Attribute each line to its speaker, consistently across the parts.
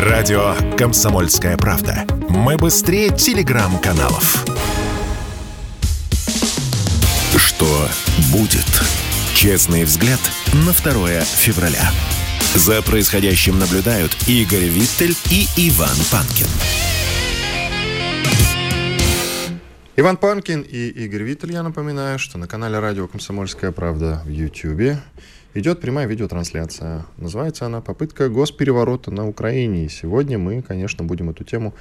Speaker 1: Радио «Комсомольская правда». Мы быстрее телеграм-каналов. Что будет? Честный взгляд на 2 февраля. За происходящим наблюдают Игорь Виттель и Иван Панкин.
Speaker 2: Иван Панкин и Игорь Виттель, я напоминаю, что на канале радио «Комсомольская правда» в Ютьюбе идет прямая видеотрансляция. Называется она «Попытка госпереворота на Украине». И сегодня мы, конечно, будем эту тему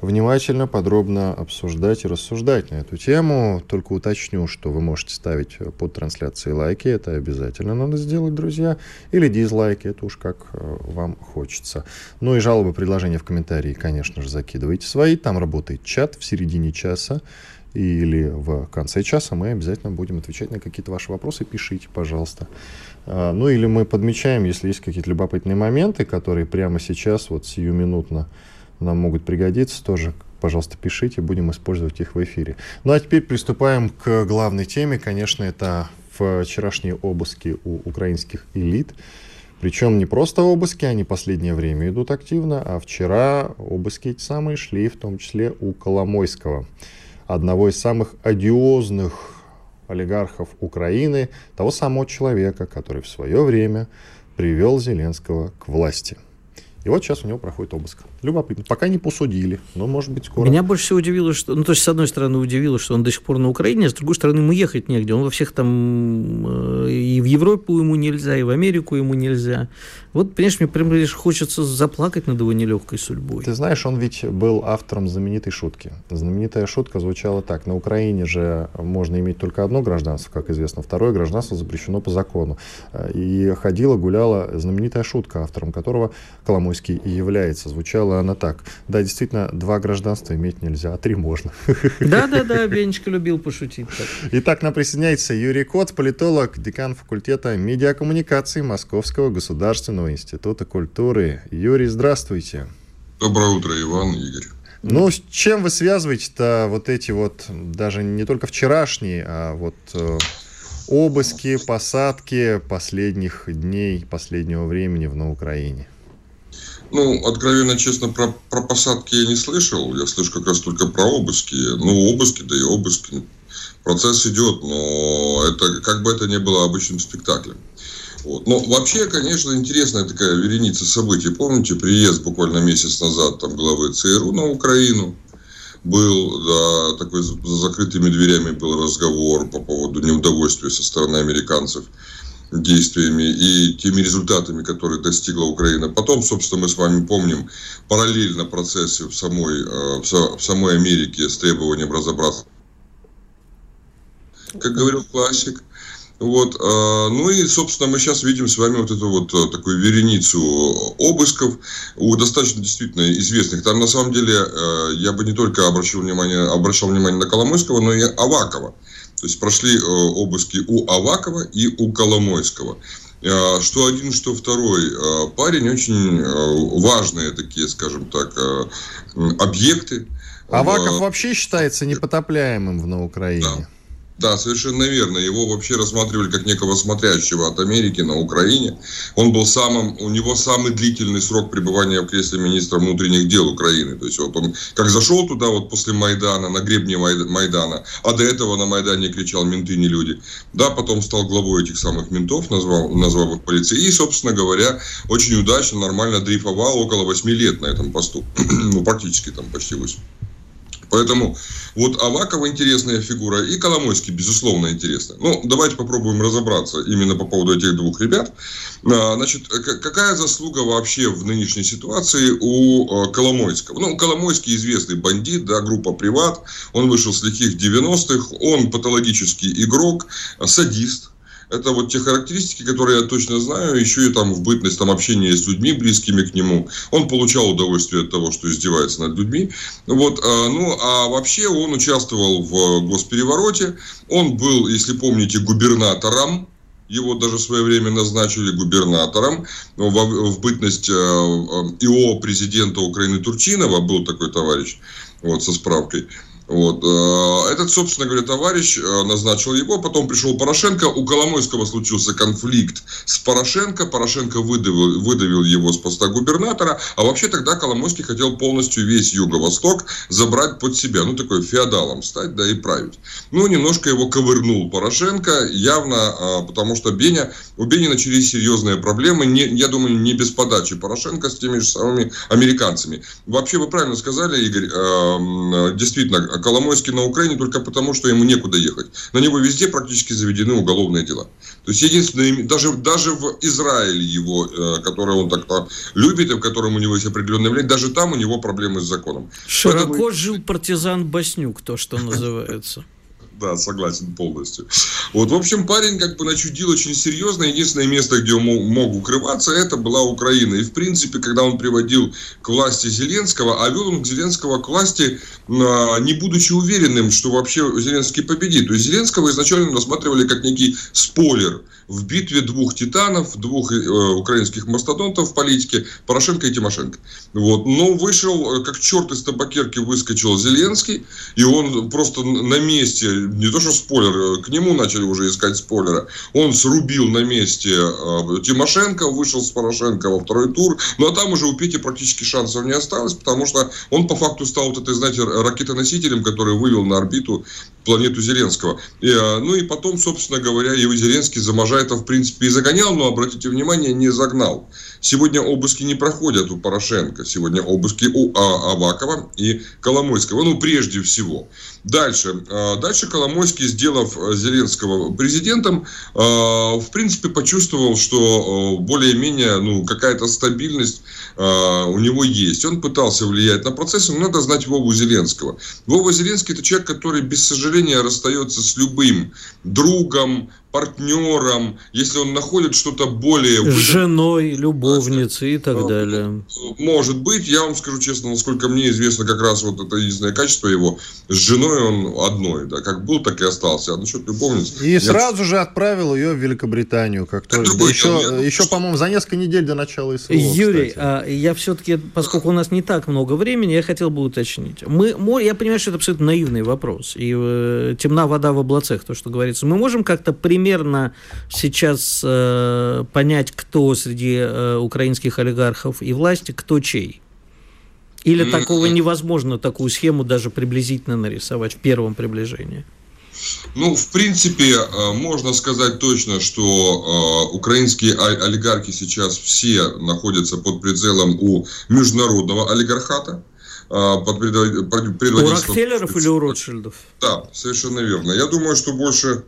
Speaker 2: внимательно, подробно обсуждать и рассуждать на эту тему. Только уточню, что вы можете ставить под трансляцией лайки, это обязательно надо сделать, друзья, или дизлайки, это уж как э, вам хочется. Ну и жалобы, предложения в комментарии, конечно же, закидывайте свои. Там работает чат в середине часа или в конце часа мы обязательно будем отвечать на какие-то ваши вопросы. Пишите, пожалуйста. А, ну или мы подмечаем, если есть какие-то любопытные моменты, которые прямо сейчас, вот сиюминутно нам могут пригодиться, тоже, пожалуйста, пишите, будем использовать их в эфире. Ну а теперь приступаем к главной теме. Конечно, это вчерашние обыски у украинских элит. Причем не просто обыски, они последнее время идут активно, а вчера обыски эти самые шли, в том числе у Коломойского, одного из самых одиозных олигархов Украины, того самого человека, который в свое время привел Зеленского к власти – и вот сейчас у него проходит обыск. Любопытно. Пока не посудили, но может быть скоро.
Speaker 3: Меня больше всего удивило, что, ну то есть с одной стороны удивило, что он до сих пор на Украине, а с другой стороны ему ехать негде. Он во всех там э, и в Европу ему нельзя, и в Америку ему нельзя. Вот, понимаешь, мне прям лишь хочется заплакать над его нелегкой судьбой.
Speaker 2: Ты знаешь, он ведь был автором знаменитой шутки. Знаменитая шутка звучала так. На Украине же можно иметь только одно гражданство, как известно. Второе гражданство запрещено по закону. И ходила, гуляла знаменитая шутка, автором которого Коломойский и является. Звучала она так. Да, действительно, два гражданства иметь нельзя, а три можно.
Speaker 3: Да-да-да, Бенечка любил пошутить. Так.
Speaker 2: Итак, нам присоединяется Юрий Кот, политолог, декан факультета медиакоммуникации Московского государственного института культуры. Юрий, здравствуйте.
Speaker 4: Доброе утро, Иван, Игорь.
Speaker 2: Ну, с чем вы связываете-то вот эти вот, даже не только вчерашние, а вот э, обыски, посадки последних дней, последнего времени в на Украине?
Speaker 4: Ну, откровенно честно, про, про посадки я не слышал. Я слышу как раз только про обыски. Ну, обыски, да и обыски. Процесс идет, но это как бы это ни было обычным спектаклем. Вот. Но вообще, конечно, интересная такая вереница событий. Помните, приезд буквально месяц назад там главы ЦРУ на Украину был, да, такой за закрытыми дверями был разговор по поводу неудовольствия со стороны американцев действиями и теми результатами, которые достигла Украина. Потом, собственно, мы с вами помним параллельно процессе в самой, э, в самой Америке с требованием разобраться. Как говорил классик, вот, а, ну и, собственно, мы сейчас видим с вами вот эту вот а, такую вереницу обысков у достаточно действительно известных. Там, на самом деле, я бы не только обращал внимание, обращал внимание на Коломойского, но и Авакова. То есть прошли обыски у Авакова и у Коломойского. Что один, что второй парень очень важные такие, скажем так, объекты.
Speaker 2: Аваков вообще считается непотопляемым в на Украине.
Speaker 4: Да. Да, совершенно верно. Его вообще рассматривали как некого смотрящего от Америки на Украине. Он был самым, у него самый длительный срок пребывания в кресле министра внутренних дел Украины. То есть вот он как зашел туда вот после Майдана, на гребне Майдана, а до этого на Майдане кричал «менты не люди». Да, потом стал главой этих самых ментов, назвал, назвал их полицией. И, собственно говоря, очень удачно, нормально дрейфовал около 8 лет на этом посту. ну, практически там почти 8. Поэтому вот Авакова интересная фигура и Коломойский, безусловно, интересная. Ну, давайте попробуем разобраться именно по поводу этих двух ребят. А, значит, какая заслуга вообще в нынешней ситуации у а, Коломойского? Ну, Коломойский известный бандит, да, группа «Приват». Он вышел с лихих 90-х. Он патологический игрок, садист, это вот те характеристики, которые я точно знаю, еще и там в бытность там, общения с людьми, близкими к нему. Он получал удовольствие от того, что издевается над людьми. Вот, а, ну, а вообще он участвовал в госперевороте. Он был, если помните, губернатором его даже в свое время назначили губернатором. В, в бытность э, ИО президента Украины Турчинова был такой товарищ, вот, со справкой. Вот. Э, этот, собственно говоря, товарищ э, назначил его, потом пришел Порошенко, у Коломойского случился конфликт с Порошенко, Порошенко выдавил, выдавил его с поста губернатора, а вообще тогда Коломойский хотел полностью весь Юго-Восток забрать под себя, ну, такой феодалом стать, да, и править. Ну, немножко его ковырнул Порошенко, явно, а, потому что Беня, у Бени начались серьезные проблемы, не, я думаю, не без подачи Порошенко с теми же самыми американцами. Вообще, вы правильно сказали, Игорь, э, действительно, Коломойский на Украине только потому, что ему некуда ехать. На него везде практически заведены уголовные дела. То есть, единственное, даже, даже в Израиле его, э, который он так-то любит, и в котором у него есть определенное влияние, даже там у него проблемы с законом.
Speaker 3: Широко Поэтому... жил партизан Баснюк, то, что называется.
Speaker 4: Да, согласен полностью. Вот, в общем, парень как бы начудил очень серьезно. Единственное место, где он мог, укрываться, это была Украина. И, в принципе, когда он приводил к власти Зеленского, а вел он Зеленского к власти, а, не будучи уверенным, что вообще Зеленский победит. То есть, Зеленского изначально рассматривали как некий спойлер в битве двух титанов, двух э, украинских мастодонтов в политике, Порошенко и Тимошенко. Вот. Но вышел, э, как черт из табакерки выскочил Зеленский, и он просто на месте не то что спойлер, к нему начали уже искать спойлера. Он срубил на месте э, Тимошенко, вышел с Порошенко во второй тур. Ну а там уже у Пети практически шансов не осталось, потому что он по факту стал вот этой, знаете, ракетоносителем, который вывел на орбиту планету Зеленского. И, э, ну и потом, собственно говоря, его Зеленский за Можаев, в принципе, и загонял, но, обратите внимание, не загнал. Сегодня обыски не проходят у Порошенко. Сегодня обыски у а, Авакова и Коломойского. Ну, прежде всего. Дальше. А, дальше Коломойский, сделав э, Зеленского президентом, а, в принципе, почувствовал, что э, более-менее ну, какая-то стабильность у него есть. Он пытался влиять на процесс, но надо знать Вову Зеленского. Вова Зеленский – это человек, который без сожаления расстается с любым другом, партнером, если он находит что-то более...
Speaker 3: С женой, любовницей и так далее.
Speaker 4: Может быть, я вам скажу честно, насколько мне известно как раз вот это единственное качество его, с женой он одной, да, как был, так и остался. А насчет любовницы...
Speaker 2: И сразу же отправил ее в Великобританию, как только... Другой, еще, я, еще по-моему, за несколько недель до начала СВО,
Speaker 3: Юрий, а, я все-таки, поскольку у нас не так много времени, я хотел бы уточнить. Мы, я понимаю, что это абсолютно наивный вопрос, и э, темна вода в облацах, то, что говорится. Мы можем как-то примерно примерно сейчас э, понять, кто среди э, украинских олигархов и власти, кто чей? Или mm-hmm. такого невозможно, такую схему даже приблизительно нарисовать в первом приближении?
Speaker 4: Ну, в принципе, э, можно сказать точно, что э, украинские олигархи сейчас все находятся под прицелом у международного олигархата э, под
Speaker 3: предводительством... У Рокфеллеров или у Ротшильдов?
Speaker 4: Да, совершенно верно. Я думаю, что больше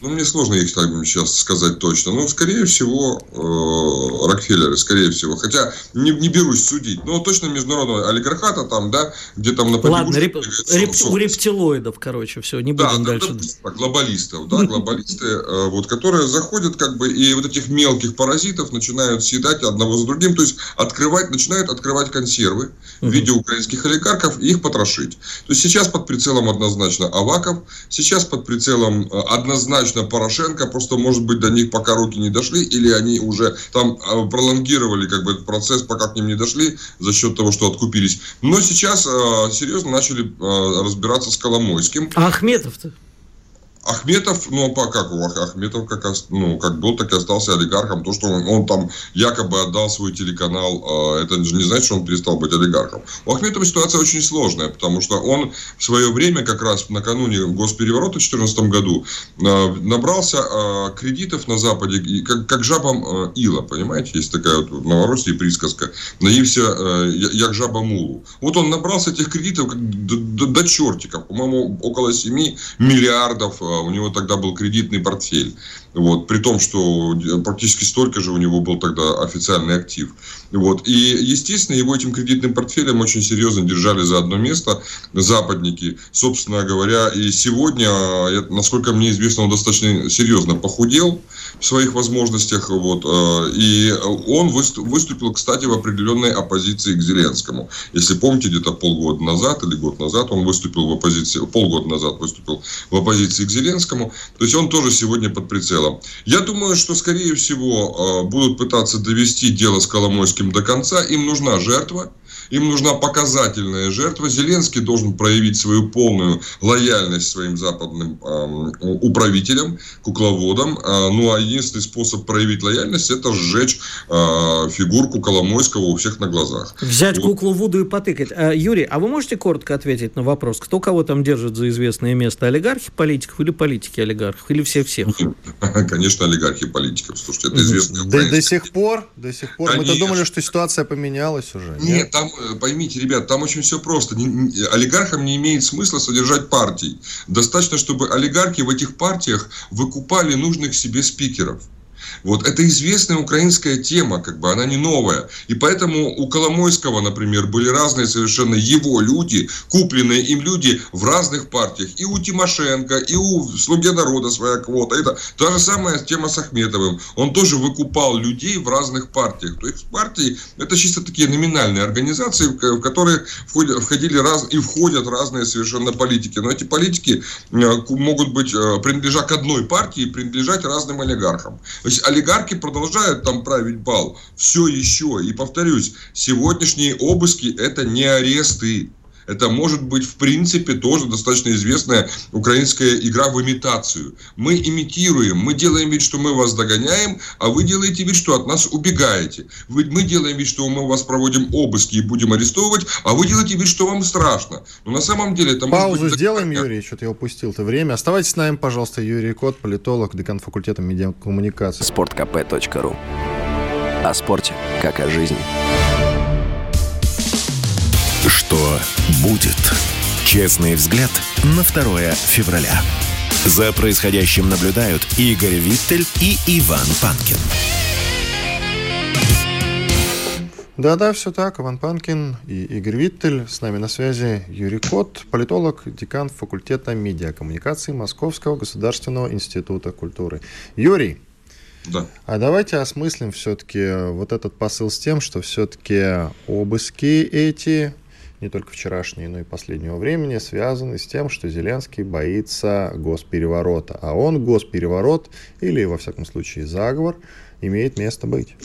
Speaker 4: ну, мне сложно их так сейчас сказать точно. Но, скорее всего, э, Рокфеллеры, скорее всего. Хотя не, не берусь судить. Но точно международного олигархата там, да, где там
Speaker 3: на Ладно, реп, реп, у рептилоидов, короче, все, не будем да, дальше.
Speaker 4: Да, глобалистов, да, глобалисты, э, вот, которые заходят как бы и вот этих мелких паразитов начинают съедать одного за другим. То есть открывать, начинают открывать консервы в виде украинских олигархов и их потрошить. То есть сейчас под прицелом однозначно Аваков, сейчас под прицелом э, однозначно однозначно Порошенко, просто, может быть, до них пока руки не дошли, или они уже там а, пролонгировали как бы этот процесс, пока к ним не дошли, за счет того, что откупились. Но сейчас э, серьезно начали э, разбираться с Коломойским.
Speaker 3: А Ахметов-то?
Speaker 4: Ахметов, ну, а как у Ахметов как, ну, как был, так и остался олигархом. То, что он, он там якобы отдал свой телеканал, э, это же не значит, что он перестал быть олигархом. У Ахметова ситуация очень сложная, потому что он в свое время, как раз накануне госпереворота в 2014 году, э, набрался э, кредитов на Западе, как, как жабам ила, понимаете? Есть такая вот в Новороссии присказка. Наився як жаба мулу. Вот он набрался этих кредитов до, до, до чертиков, по-моему, около 7 миллиардов а у него тогда был кредитный портфель. Вот, при том, что практически столько же у него был тогда официальный актив. Вот, и, естественно, его этим кредитным портфелем очень серьезно держали за одно место западники. Собственно говоря, и сегодня, насколько мне известно, он достаточно серьезно похудел в своих возможностях. Вот, э, и он выступил, кстати, в определенной оппозиции к Зеленскому. Если помните, где-то полгода назад или год назад он выступил в оппозиции, полгода назад выступил в оппозиции к Зеленскому. То есть он тоже сегодня под прицелом. Я думаю, что, скорее всего, э, будут пытаться довести дело с Коломойским до конца. Им нужна жертва. Им нужна показательная жертва. Зеленский должен проявить свою полную лояльность своим западным э, управителям, кукловодам. Э, ну, а единственный способ проявить лояльность – это сжечь э, фигурку Коломойского у всех на глазах.
Speaker 3: Взять вот. куклу Вуду и потыкать. А, Юрий, а вы можете коротко ответить на вопрос, кто кого там держит за известное место? Олигархи политиков или политики олигархов? Или все всех?
Speaker 4: Конечно, олигархи политиков. Слушайте, это известно.
Speaker 2: Да, до сих пор, до сих пор. Мы-то думали, что ситуация поменялась уже.
Speaker 4: Нет, нет там, поймите, ребят, там очень все просто. Олигархам не имеет смысла содержать партии. Достаточно, чтобы олигархи в этих партиях выкупали нужных себе спикеров. Вот это известная украинская тема, как бы она не новая. И поэтому у Коломойского, например, были разные совершенно его люди, купленные им люди в разных партиях. И у Тимошенко, и у Слуги народа своя квота. Это та же самая тема с Ахметовым. Он тоже выкупал людей в разных партиях. То есть партии это чисто такие номинальные организации, в которые входили раз, и входят разные совершенно политики. Но эти политики э, могут быть, э, принадлежа к одной партии, принадлежать разным олигархам. То есть олигархи продолжают там править бал. Все еще. И повторюсь, сегодняшние обыски это не аресты. Это может быть, в принципе, тоже достаточно известная украинская игра в имитацию. Мы имитируем, мы делаем вид, что мы вас догоняем, а вы делаете вид, что от нас убегаете. Вы, мы делаем вид, что мы вас проводим обыски и будем арестовывать, а вы делаете вид, что вам страшно. Но на самом деле это
Speaker 2: Паузу
Speaker 4: может быть...
Speaker 2: сделаем, Юрий, что-то я упустил это время. Оставайтесь с нами, пожалуйста, Юрий Кот, политолог, декан факультета медиакоммуникации.
Speaker 1: Спорткп.ру О спорте, как о жизни. Что будет? Честный взгляд на 2 февраля. За происходящим наблюдают Игорь Виттель и Иван Панкин.
Speaker 2: Да-да, все так. Иван Панкин и Игорь Виттель. С нами на связи Юрий Кот, политолог, декан факультета медиакоммуникации Московского государственного института культуры. Юрий,
Speaker 4: да.
Speaker 2: А давайте осмыслим все-таки вот этот посыл с тем, что все-таки обыски эти не только вчерашние, но и последнего времени, связаны с тем, что Зеленский боится госпереворота. А он госпереворот, или, во всяком случае, заговор, имеет место быть.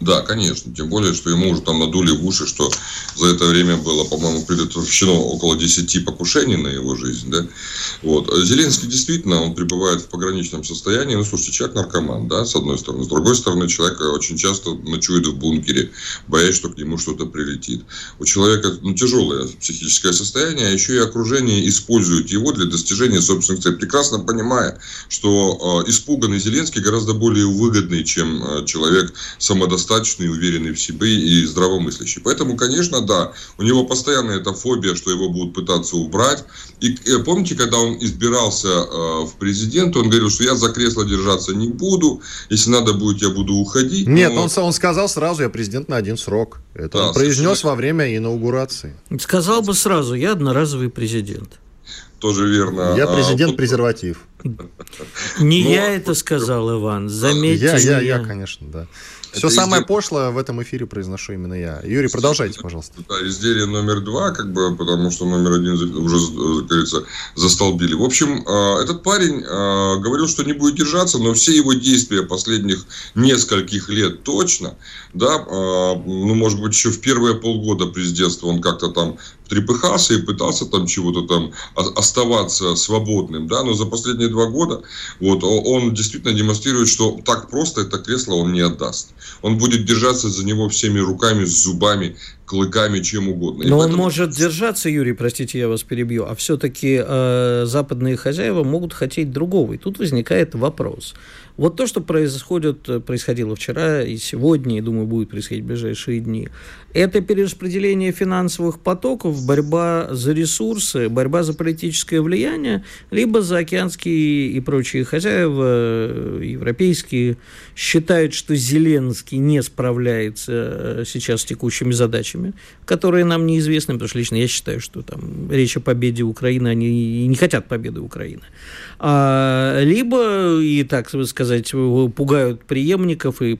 Speaker 4: Да, конечно. Тем более, что ему уже там надули в уши, что за это время было, по-моему, предотвращено около 10 покушений на его жизнь. Да? Вот. Зеленский действительно, он пребывает в пограничном состоянии. Ну, слушайте, человек наркоман, да, с одной стороны. С другой стороны, человек очень часто ночует в бункере, боясь, что к нему что-то прилетит. У человека ну, тяжелое психическое состояние, а еще и окружение использует его для достижения собственных целей, прекрасно понимая, что э, испуганный Зеленский гораздо более выгодный, чем э, человек самодостаточный самодостаточный, уверенный в себе и здравомыслящий. Поэтому, конечно, да, у него постоянно эта фобия, что его будут пытаться убрать. И э, помните, когда он избирался э, в президенты, он говорил, что я за кресло держаться не буду, если надо будет, я буду уходить.
Speaker 2: Нет, но... он, он сказал сразу, я президент на один срок. Это да, он произнес во время инаугурации.
Speaker 3: Сказал бы сразу, я одноразовый президент.
Speaker 4: Тоже верно.
Speaker 2: Я а президент презерватив.
Speaker 3: Не я это сказал, Иван. Заметьте. Я,
Speaker 2: я, я, конечно, да. Все самое изделие... пошлое в этом эфире произношу именно я. Юрий, продолжайте, пожалуйста.
Speaker 4: Да, изделие номер два, как бы, потому что номер один уже, как говорится, застолбили. В общем, а, этот парень а, говорил, что не будет держаться, но все его действия последних нескольких лет точно, да, ну, может быть, еще в первые полгода президентства он как-то там трепыхался и пытался там чего-то там оставаться свободным, да, но за последние два года вот он действительно демонстрирует, что так просто это кресло он не отдаст. Он будет держаться за него всеми руками, зубами, клыками, чем угодно.
Speaker 3: Но поэтому... он может держаться, Юрий, простите, я вас перебью, а все-таки э, западные хозяева могут хотеть другого. И тут возникает вопрос. Вот то, что происходит, э, происходило вчера и сегодня, и, думаю, будет происходить в ближайшие дни, это перераспределение финансовых потоков, борьба за ресурсы, борьба за политическое влияние, либо за океанские и прочие хозяева, э, европейские, считают, что Зеленский не справляется э, сейчас с текущими задачами, которые нам неизвестны, потому что лично я считаю, что там речь о победе Украины, они не хотят победы Украины. А, либо, и так сказать, пугают преемников и,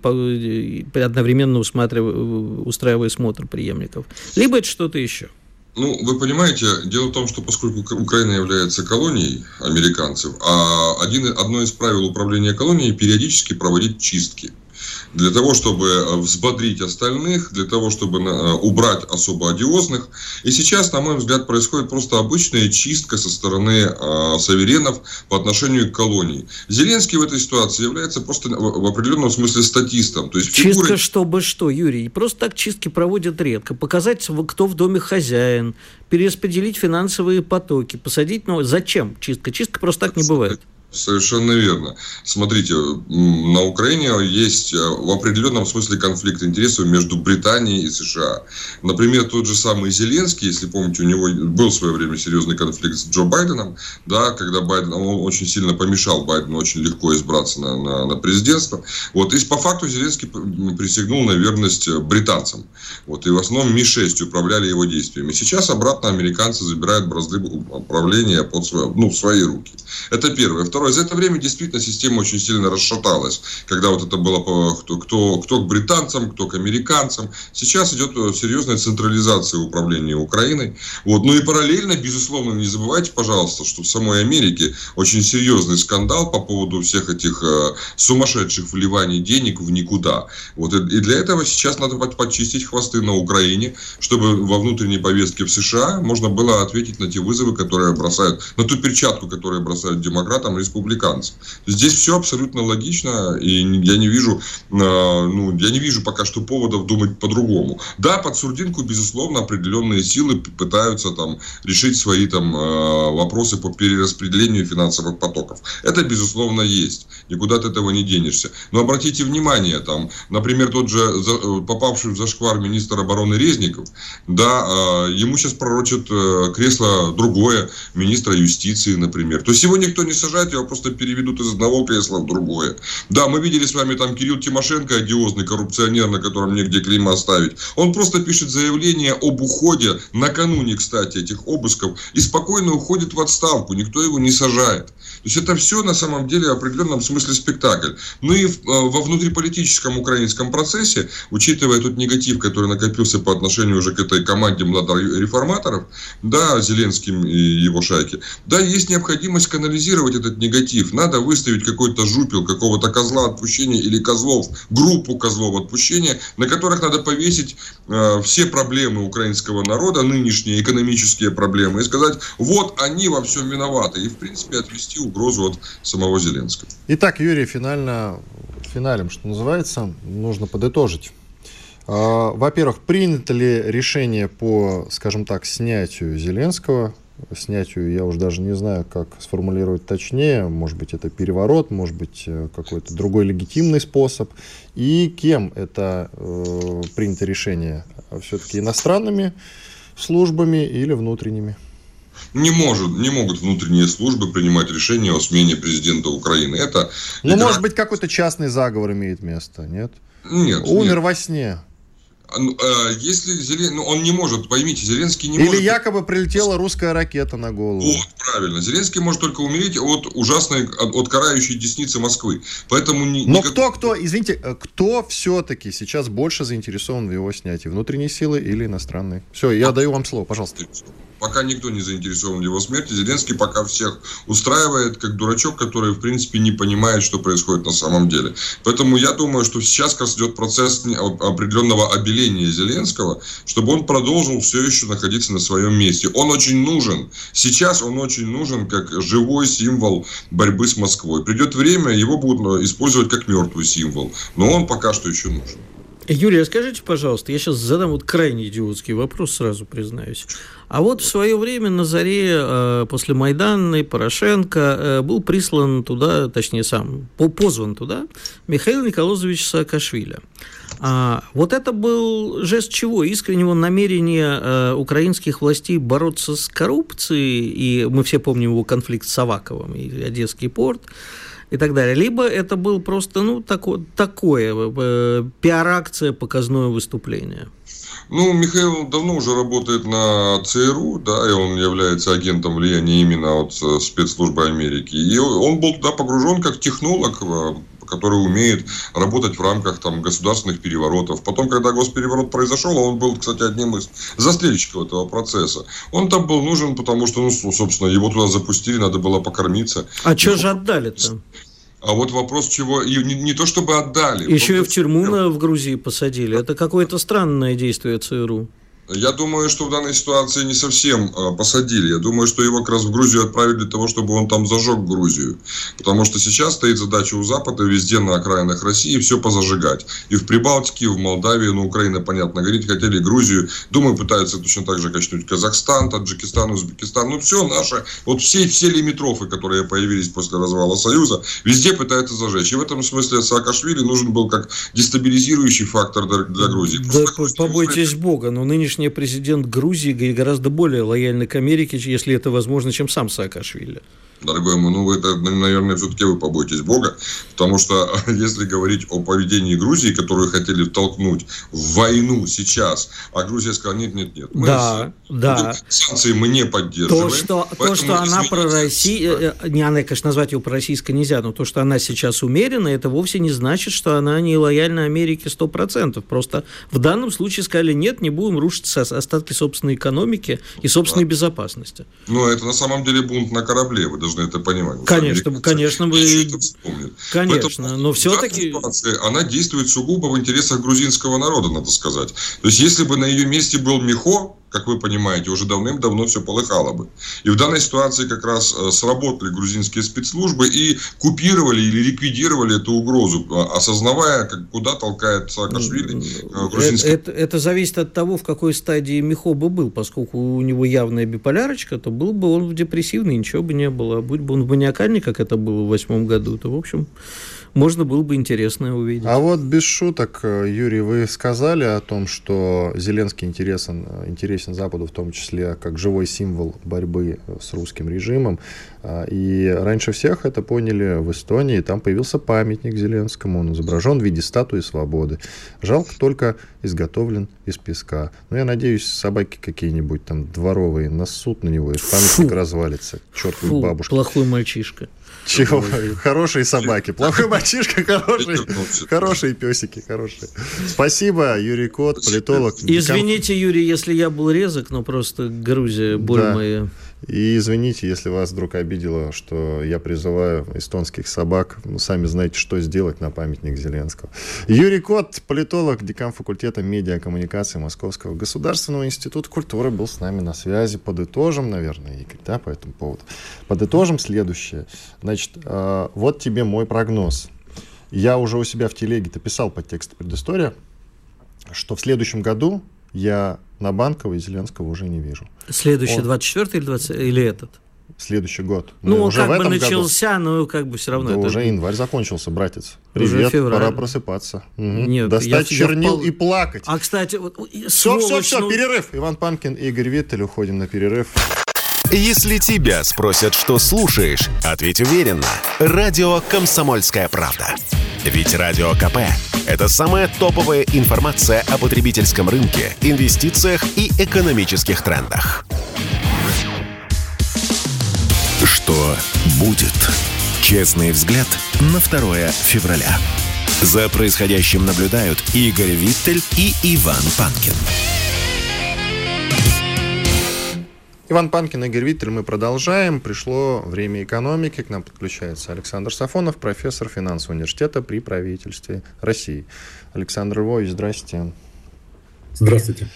Speaker 3: одновременно устраивая смотр преемников. Либо это что-то еще.
Speaker 4: Ну, вы понимаете, дело в том, что поскольку Украина является колонией американцев, а один, одно из правил управления колонией периодически проводить чистки. Для того, чтобы э, взбодрить остальных, для того, чтобы э, убрать особо одиозных. И сейчас, на мой взгляд, происходит просто обычная чистка со стороны э, саверенов по отношению к колонии. Зеленский в этой ситуации является просто в определенном смысле статистом. То есть
Speaker 3: фигурой... Чистка чтобы что, Юрий? Просто так чистки проводят редко. Показать, кто в доме хозяин, перераспределить финансовые потоки, посадить... Ну, зачем чистка? Чистка просто так не бывает.
Speaker 4: Совершенно верно. Смотрите, на Украине есть э, в определенном смысле конфликт интересов между Британией и США. Например, тот же самый Зеленский, если помните, у него был в свое время серьезный конфликт с Джо Байденом, да, когда Байден, он очень сильно помешал Байдену очень легко избраться на, на, на президентство. Вот, и по факту Зеленский присягнул на верность британцам. Вот, и в основном Ми-6 управляли его действиями. Сейчас обратно американцы забирают бразды управления под свои, ну, в свои руки. Это первое. Второе, за это время действительно система очень сильно расшаталась. Когда вот это было кто, кто, кто к британцам, кто к американцам. Сейчас идет э, серьезная централизация управления Украиной. Вот. Ну и параллельно, безусловно, не забывайте, пожалуйста, что в самой Америке очень серьезный скандал по поводу всех этих э, сумасшедших вливаний денег в никуда. Вот. И для этого сейчас надо почистить хвосты на Украине, чтобы во внутренней повестке в США можно было ответить на те вызовы, которые бросают, на ту перчатку, которую бросают демократам, республиканцев. Здесь все абсолютно логично, и я не вижу, а, ну, я не вижу пока что поводов думать по-другому. Да, под сурдинку, безусловно, определенные силы пытаются там решить свои там а, вопросы по перераспределению финансовых потоков. Это, безусловно, есть. Никуда от этого не денешься. Но обратите внимание, там, например, тот же попавший в зашквар министр обороны Резников, да, ему сейчас пророчат э, кресло другое, министра юстиции, например. То есть его никто не сажает, его просто переведут из одного кресла в другое. Да, мы видели с вами там Кирилл Тимошенко, одиозный коррупционер, на котором негде клейма оставить. Он просто пишет заявление об уходе, накануне, кстати, этих обысков, и спокойно уходит в отставку, никто его не сажает. То есть это все на самом деле в определенном смысле спектакль. Ну и э, во внутриполитическом украинском процессе, учитывая тот негатив, который накопился по отношению уже к этой команде младореформаторов, да, Зеленским и его шайке, да, есть необходимость канализировать этот негатив. Надо выставить какой-то жупел, какого-то козла отпущения или козлов, группу козлов отпущения, на которых надо повесить э, все проблемы украинского народа, нынешние экономические проблемы, и сказать, вот они во всем виноваты. И, в принципе, отвести угрозу от самого Зеленского.
Speaker 2: Итак, Юрий, финально, финалем, что называется, нужно подытожить. А, во-первых, принято ли решение по, скажем так, снятию Зеленского снятию, я уже даже не знаю, как сформулировать точнее. Может быть, это переворот, может быть, э, какой-то другой легитимный способ. И кем это э, принято решение? Все-таки иностранными службами или внутренними?
Speaker 4: Не, может, не могут внутренние службы принимать решения о смене президента Украины. Это
Speaker 2: ну, игра... может быть, какой-то частный заговор имеет место, нет?
Speaker 4: Нет.
Speaker 2: Умер
Speaker 4: нет.
Speaker 2: во сне.
Speaker 4: Ну, а, если Зелен... ну, он не может, поймите, Зеленский не
Speaker 2: Или
Speaker 4: может...
Speaker 2: Или якобы прилетела русская ракета на голову.
Speaker 4: Вот, правильно. Зеленский может только умереть от ужасной, от, от карающей десницы Москвы. Поэтому... Ни,
Speaker 2: Но никак... кто, кто, извините, э, кто все-таки сейчас больше заинтересован в его снятии? Внутренние силы или иностранные? Все, я а... даю вам слово, пожалуйста.
Speaker 4: Пока никто не заинтересован в его смерти. Зеленский пока всех устраивает, как дурачок, который, в принципе, не понимает, что происходит на самом деле. Поэтому я думаю, что сейчас как раз идет процесс определенного обеления Зеленского, чтобы он продолжил все еще находиться на своем месте. Он очень нужен. Сейчас он очень нужен как живой символ борьбы с Москвой. Придет время, его будут использовать как мертвый символ. Но он пока что еще нужен.
Speaker 3: Юрий, а скажите, пожалуйста, я сейчас задам вот крайне идиотский вопрос, сразу признаюсь. А вот в свое время на заре э, после Майдана Порошенко э, был прислан туда, точнее сам, позван туда Михаил Николозович Саакашвили. А, вот это был жест чего? Искреннего намерения э, украинских властей бороться с коррупцией, и мы все помним его конфликт с Аваковым и Одесский порт, и так далее. Либо это был просто, ну, тако, такое, э, пиар-акция, показное выступление.
Speaker 4: Ну, Михаил давно уже работает на ЦРУ, да, и он является агентом влияния именно от э, спецслужбы Америки. И он был туда погружен как технолог, который умеет работать в рамках там, государственных переворотов. Потом, когда госпереворот произошел, он был, кстати, одним из застрельщиков этого процесса. Он там был нужен, потому что, ну, собственно, его туда запустили, надо было покормиться.
Speaker 3: А что же отдали-то?
Speaker 4: А вот вопрос, чего... Не, не то чтобы отдали.
Speaker 3: Еще и в тюрьму на, в Грузии посадили. Это какое-то странное действие ЦРУ.
Speaker 4: Я думаю, что в данной ситуации не совсем э, посадили. Я думаю, что его как раз в Грузию отправили для того, чтобы он там зажег Грузию. Потому что сейчас стоит задача у Запада везде на окраинах России все позажигать. И в Прибалтике, и в Молдавии, ну, Украина, понятно, говорить хотели Грузию. Думаю, пытаются точно так же качнуть Казахстан, Таджикистан, Узбекистан. Ну, все наше. Вот все, все лимитрофы, которые появились после развала Союза, везде пытаются зажечь. И в этом смысле Саакашвили нужен был как дестабилизирующий фактор для Грузии.
Speaker 3: Да, побойтесь Бога, но нынешний нынешний президент Грузии гораздо более лояльный к Америке, если это возможно, чем сам Саакашвили
Speaker 4: дорогой мой, ну, это, наверное, все-таки вы побойтесь Бога, потому что если говорить о поведении Грузии, которую хотели втолкнуть в войну сейчас, а Грузия сказала, нет, нет, нет,
Speaker 3: мы да, с, да.
Speaker 4: санкции мы не поддерживаем.
Speaker 3: То, что, то, что она про Россию, э, э, не она, конечно, назвать ее пророссийской нельзя, но то, что она сейчас умерена, это вовсе не значит, что она не лояльна Америке 100%. Просто в данном случае сказали, нет, не будем рушить остатки собственной экономики и собственной да. безопасности.
Speaker 4: Ну, это на самом деле бунт на корабле, вы должны это понимать.
Speaker 3: Конечно, конечно, вы... Конечно, но все-таки...
Speaker 4: Она действует сугубо в интересах грузинского народа, надо сказать. То есть, если бы на ее месте был Михо, как вы понимаете, уже давным-давно все полыхало бы. И в данной ситуации как раз э, сработали грузинские спецслужбы и купировали или ликвидировали эту угрозу, а, осознавая, как, куда толкает Саакашвили
Speaker 3: э, грузинский... Это, это, это зависит от того, в какой стадии Михоба был. Поскольку у него явная биполярочка, то был бы он в депрессивный, ничего бы не было. А будь бы он в маниакальный, как это было в восьмом году, то, в общем, можно было бы интересное увидеть.
Speaker 2: А вот без шуток, э, Юрий, вы сказали о том, что Зеленский интересен, э, интересен Западу, в том числе как живой символ борьбы с русским режимом. А, и раньше всех это поняли в Эстонии. Там появился памятник Зеленскому. Он изображен в виде статуи свободы. Жалко только изготовлен из песка. Но я надеюсь, собаки какие-нибудь там дворовые насут на него, и памятник Фу. развалится. Чертовой бабушка.
Speaker 3: Плохой мальчишка.
Speaker 2: Чего? Хорошие собаки. Плохой мальчишка, хорошие, хорошие песики, хорошие. Спасибо, Юрий Кот, политолог.
Speaker 3: Извините, Юрий, если я был резок, но просто Грузия, боль да. моя.
Speaker 2: И извините, если вас вдруг обидело, что я призываю эстонских собак. Ну, сами знаете, что сделать на памятник Зеленского. Юрий Кот, политолог, декан факультета медиакоммуникации Московского государственного института культуры, был с нами на связи. Подытожим, наверное, Игорь, да, по этому поводу. Подытожим следующее. Значит, э, вот тебе мой прогноз. Я уже у себя в телеге-то писал под текст предыстория, что в следующем году я на Банкова и Зеленского уже не вижу.
Speaker 3: Следующий, Он... 24 или 20, или этот?
Speaker 2: Следующий год.
Speaker 3: Ну, ну уже как бы начался, году. но как бы все равно.
Speaker 2: Да это... уже январь закончился, братец. Привет, пора просыпаться. Угу. Нет, Достать я, чернил я впал... и плакать.
Speaker 3: А, кстати, вот,
Speaker 2: все, все, все, ну... перерыв. Иван Панкин, Игорь Виттель, уходим на перерыв.
Speaker 1: Если тебя спросят, что слушаешь, ответь уверенно. Радио «Комсомольская правда». Ведь Радио КП – это самая топовая информация о потребительском рынке, инвестициях и экономических трендах. Что будет? Честный взгляд на 2 февраля. За происходящим наблюдают Игорь Виттель и Иван Панкин.
Speaker 2: Иван Панкин, Игорь Виттель, мы продолжаем. Пришло время экономики. К нам подключается Александр Сафонов, профессор финансового университета при правительстве России. Александр Львович, здрасте.
Speaker 5: Здравствуйте.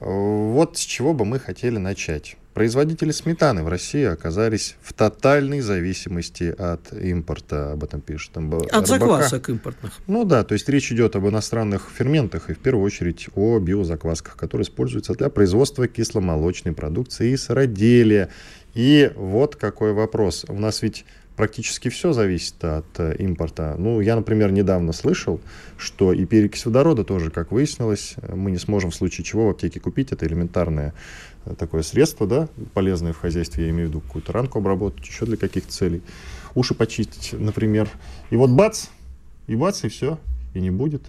Speaker 2: Вот с чего бы мы хотели начать. Производители сметаны в России оказались в тотальной зависимости от импорта, об этом пишет там,
Speaker 3: От заквасок импортных.
Speaker 2: Ну да, то есть речь идет об иностранных ферментах и в первую очередь о биозаквасках, которые используются для производства кисломолочной продукции и сыроделия. И вот какой вопрос. У нас ведь практически все зависит от э, импорта. Ну, я, например, недавно слышал, что и перекись водорода тоже, как выяснилось, мы не сможем в случае чего в аптеке купить. Это элементарное такое средство, да, полезное в хозяйстве, я имею в виду какую-то ранку обработать, еще для каких-то целей. Уши почистить, например. И вот бац, и бац, и все, и не будет.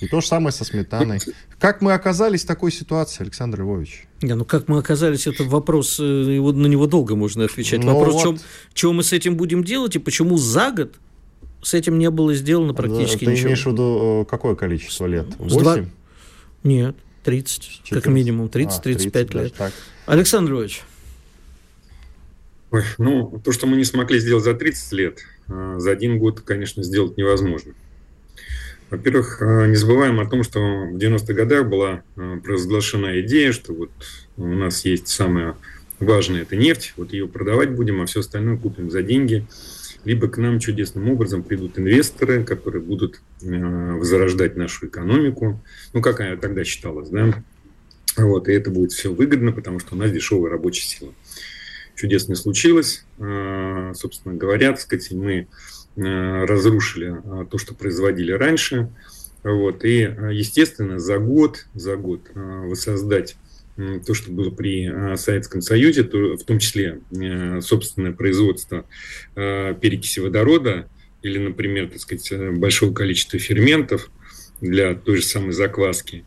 Speaker 2: И то же самое со сметаной. Как мы оказались в такой ситуации, Александр Львович?
Speaker 3: Не, ну как мы оказались, это вопрос, э, его, на него долго можно отвечать. Ну вопрос, вот... чем, чем мы с этим будем делать и почему за год с этим не было сделано практически
Speaker 2: Ты
Speaker 3: ничего.
Speaker 2: Ты имеешь в виду э, какое количество лет? Восемь?
Speaker 3: Нет. 30, 14. как минимум, 30-35 а, лет. Так. Александр Львович.
Speaker 5: Ой, ну, то, что мы не смогли сделать за 30 лет, за один год, конечно, сделать невозможно. Во-первых, не забываем о том, что в 90-х годах была провозглашена идея, что вот у нас есть самое важное – это нефть, вот ее продавать будем, а все остальное купим за деньги. Либо к нам чудесным образом придут инвесторы, которые будут возрождать нашу экономику. Ну, как тогда считалось, да? Вот, и это будет все выгодно, потому что у нас дешевая рабочая сила. Чудесно случилось. А, собственно говоря, так сказать, мы а, разрушили то, что производили раньше. Вот, и, естественно, за год, за год воссоздать то, что было при Советском Союзе, то, в том числе собственное производство перекиси водорода или, например, так сказать, большого количества ферментов для той же самой закваски,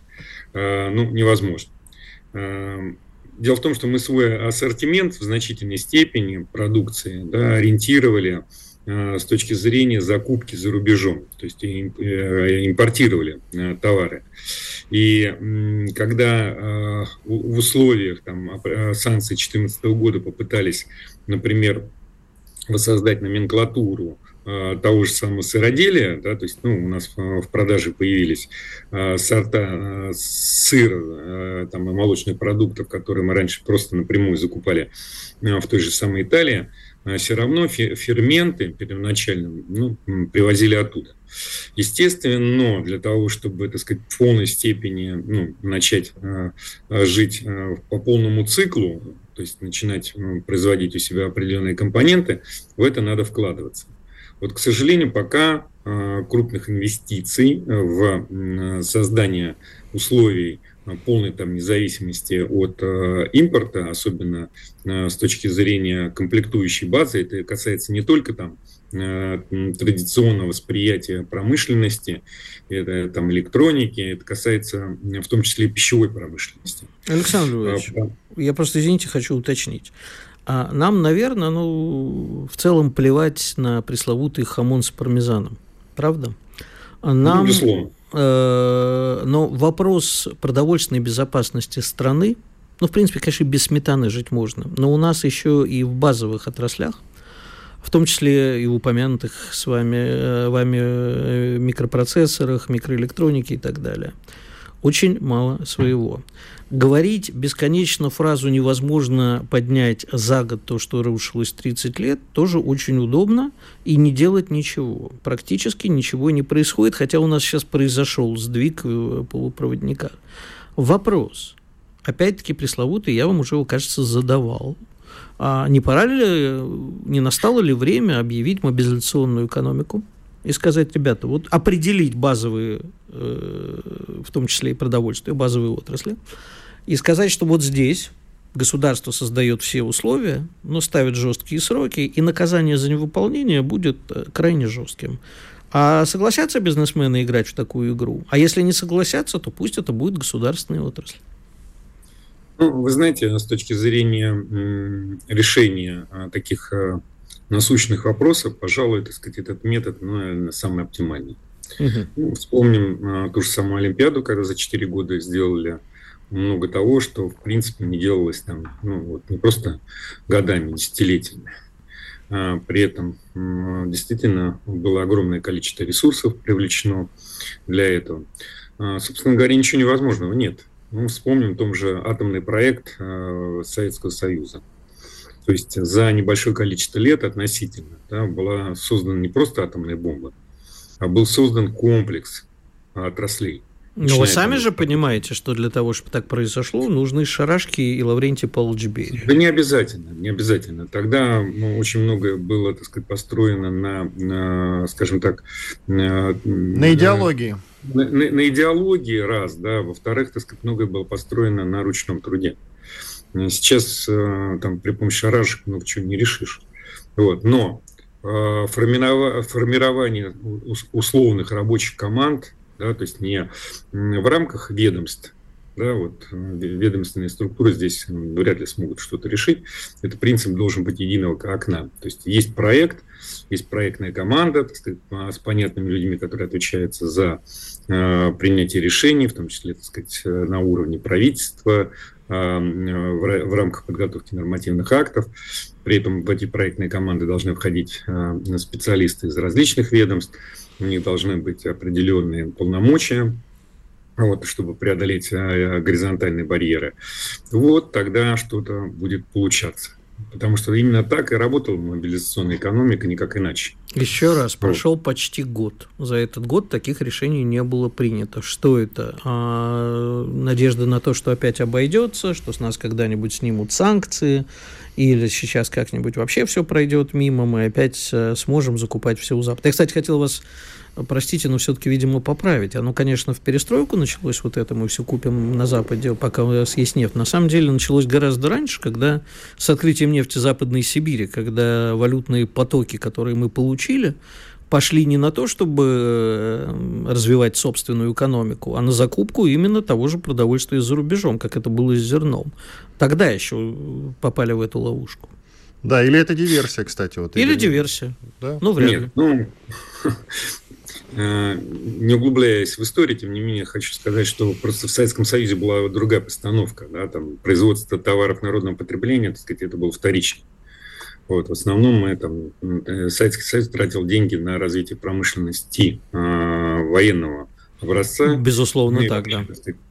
Speaker 5: ну, невозможно. Дело в том, что мы свой ассортимент в значительной степени продукции да, ориентировали э, с точки зрения закупки за рубежом, то есть э, импортировали э, товары. И когда в условиях там, санкций 2014 года попытались, например, воссоздать номенклатуру Э, того же самого сыроделия, да, то есть ну, у нас в продаже появились э, сорта э, сыра там, молочных продуктов, которые мы раньше просто напрямую закупали в той же самой Италии, все равно ферменты первоначально ну, привозили оттуда. Естественно, но для того, чтобы, так сказать, в полной степени ну, начать жить по полному циклу, то есть начинать производить у себя определенные компоненты, в это надо вкладываться. Вот, к сожалению, пока а, крупных инвестиций в создание условий а, полной там, независимости от э, импорта, особенно э, с точки зрения комплектующей базы. Это касается не только там, э, традиционного восприятия промышленности, это там электроники, это касается в том числе и пищевой промышленности.
Speaker 3: Александр Ильич, а, я просто, извините, хочу уточнить. А нам, наверное, ну, в целом плевать на пресловутый хамон с пармезаном. Правда? Нам, ну, э, но вопрос продовольственной безопасности страны, ну, в принципе, конечно, без сметаны жить можно, но у нас еще и в базовых отраслях, в том числе и в упомянутых с вами, э, вами э, микропроцессорах, микроэлектронике и так далее, очень мало своего говорить бесконечно фразу невозможно поднять за год то, что рушилось 30 лет, тоже очень удобно, и не делать ничего. Практически ничего не происходит, хотя у нас сейчас произошел сдвиг э, полупроводника. Вопрос, опять-таки пресловутый, я вам уже кажется, задавал. А не пора ли, не настало ли время объявить мобилизационную экономику? и сказать, ребята, вот определить базовые, э, в том числе и продовольствие, базовые отрасли, и сказать, что вот здесь государство создает все условия, но ставит жесткие сроки, и наказание за невыполнение будет э, крайне жестким. А согласятся бизнесмены играть в такую игру? А если не согласятся, то пусть это будет государственная отрасль.
Speaker 5: Ну, вы знаете, с точки зрения решения а, таких а, насущных вопросов, пожалуй, так сказать, этот метод ну, наверное, самый оптимальный. Угу. Ну, вспомним а, ту же самую Олимпиаду, когда за 4 года сделали много того, что, в принципе, не делалось там, ну, вот, не просто годами, десятилетиями. А при этом действительно было огромное количество ресурсов привлечено для этого. А, собственно говоря, ничего невозможного нет. Ну, вспомним том же атомный проект а, Советского Союза. То есть за небольшое количество лет относительно да, была создана не просто атомная бомба, а был создан комплекс отраслей –
Speaker 3: но вы сами же понимаете, что для того, чтобы так произошло, нужны Шарашки и Лаврентий Павлович Берия.
Speaker 5: Да не обязательно, не обязательно. Тогда ну, очень многое было, так сказать, построено на, на скажем так...
Speaker 2: На, на идеологии.
Speaker 5: На, на, на идеологии, раз, да. Во-вторых, так сказать, многое было построено на ручном труде. Сейчас э, там при помощи шарашек много чего не решишь. Вот. Но э, формирование условных рабочих команд да, то есть не в рамках ведомств, да, вот э, ведомственные структуры здесь вряд ли смогут что-то решить. Это принцип должен быть единого окна. То есть есть проект, есть проектная команда так сказать, с понятными людьми, которые отвечаются за э, принятие решений, в том числе так сказать, на уровне правительства, э, в рамках подготовки нормативных актов. При этом в эти проектные команды должны входить специалисты из различных ведомств, у них должны быть определенные полномочия, вот, чтобы преодолеть горизонтальные барьеры. Вот тогда что-то будет получаться. Потому что именно так и работала мобилизационная экономика, никак иначе.
Speaker 3: Еще раз, прошел вот. почти год. За этот год таких решений не было принято. Что это? А, надежда на то, что опять обойдется, что с нас когда-нибудь снимут санкции, или сейчас как-нибудь вообще все пройдет мимо, мы опять э, сможем закупать все у Запада. Я, кстати, хотел вас простите, но все-таки, видимо, поправить. Оно, конечно, в перестройку началось вот это, мы все купим на Западе, пока у нас есть нефть. На самом деле началось гораздо раньше, когда с открытием нефти Западной Сибири, когда валютные потоки, которые мы получили, пошли не на то, чтобы э, развивать собственную экономику, а на закупку именно того же продовольствия за рубежом, как это было с зерном. Тогда еще попали в эту ловушку.
Speaker 2: Да, или это диверсия, кстати. Вот,
Speaker 3: или, или диверсия. Да? Ну, вряд Нет, ли.
Speaker 5: Ну, Э, не углубляясь в историю, тем не менее, хочу сказать, что просто в Советском Союзе была другая постановка. Да, там, производство товаров народного потребления, так сказать, это было вторично. Вот, в основном мы, там, э, Советский Союз тратил деньги на развитие промышленности э, военного образца.
Speaker 3: Безусловно, ну, так, да.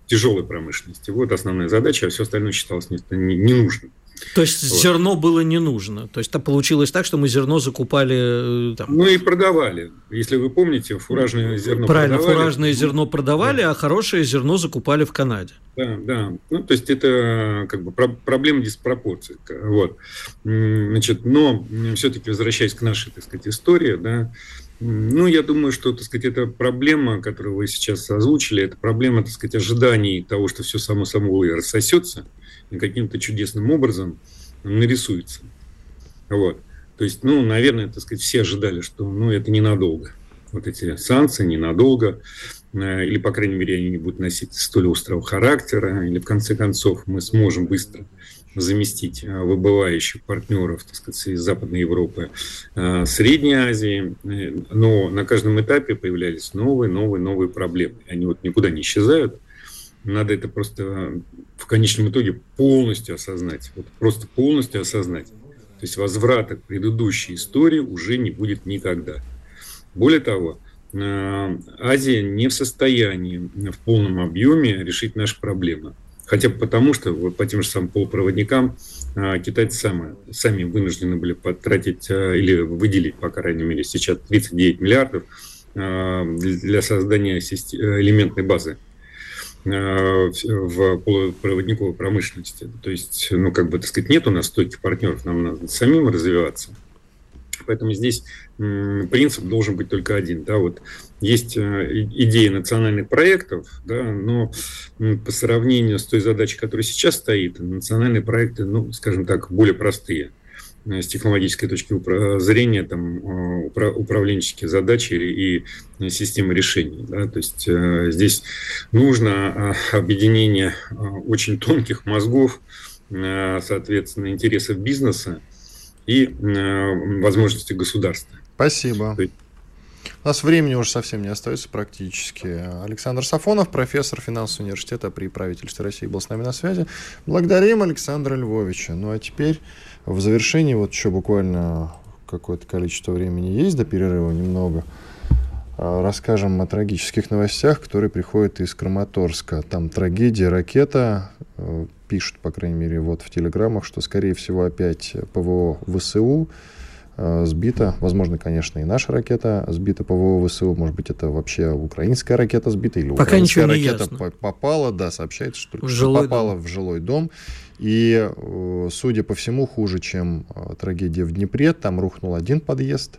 Speaker 5: Тяжелой промышленности. Вот основная задача, а все остальное считалось ненужным. Не
Speaker 3: то есть вот. зерно было не нужно. То есть это получилось так, что мы зерно закупали.
Speaker 5: Э, там... Ну и продавали. Если вы помните, фуражное зерно
Speaker 3: Правильно, продавали. фуражное зерно продавали, да. а хорошее зерно закупали в Канаде.
Speaker 5: Да, да. Ну, то есть это как бы проблема диспропорции. Вот. Значит, но все-таки возвращаясь к нашей, так сказать, истории, да, ну, я думаю, что, так сказать, эта проблема, которую вы сейчас озвучили, это проблема, так сказать, ожиданий того, что все само собой рассосется каким-то чудесным образом нарисуется. Вот. То есть, ну, наверное, так сказать, все ожидали, что, ну, это ненадолго. Вот эти санкции ненадолго, э, или, по крайней мере, они не будут носить столь острого характера, или, в конце концов, мы сможем быстро заместить а, выбывающих партнеров, так сказать, из Западной Европы, а, Средней Азии. Э, но на каждом этапе появлялись новые, новые, новые проблемы. Они вот никуда не исчезают. Надо это просто в конечном итоге полностью осознать. Вот просто полностью осознать. То есть возврата к предыдущей истории уже не будет никогда. Более того, а, Азия не в состоянии в полном объеме решить наши проблемы. Хотя бы потому, что вот по тем же самым полупроводникам а, китайцы сами, сами вынуждены были потратить а, или выделить, по крайней мере, сейчас 39 миллиардов для создания элементной базы в полупроводниковой промышленности. То есть, ну, как бы, так сказать, нет у нас стойких партнеров, нам надо самим развиваться. Поэтому здесь принцип должен быть только один. Да, вот есть э, идеи национальных проектов, да, но по сравнению с той задачей, которая сейчас стоит, национальные проекты, ну, скажем так, более простые э, с технологической точки зрения, там, э, управленческие задачи и системы решений. Да? То есть здесь нужно объединение очень тонких мозгов, соответственно, интересов бизнеса и возможности государства.
Speaker 2: Спасибо. У нас времени уже совсем не остается практически. Александр Сафонов, профессор финансового университета при правительстве России, был с нами на связи. Благодарим Александра Львовича. Ну а теперь в завершении, вот еще буквально какое-то количество времени есть, до перерыва немного, а, расскажем о трагических новостях, которые приходят из Краматорска. Там трагедия, ракета, э, пишут, по крайней мере, вот в телеграммах, что, скорее всего, опять ПВО ВСУ сбита. Возможно, конечно, и наша ракета сбита по ВО ВСУ. Может быть, это вообще украинская ракета сбита или
Speaker 3: Пока
Speaker 2: украинская
Speaker 3: ракета
Speaker 2: ясно. попала. Да, сообщается, что в попала дом. в жилой дом. И, э, судя по всему, хуже, чем э, трагедия в Днепре. Там рухнул один подъезд,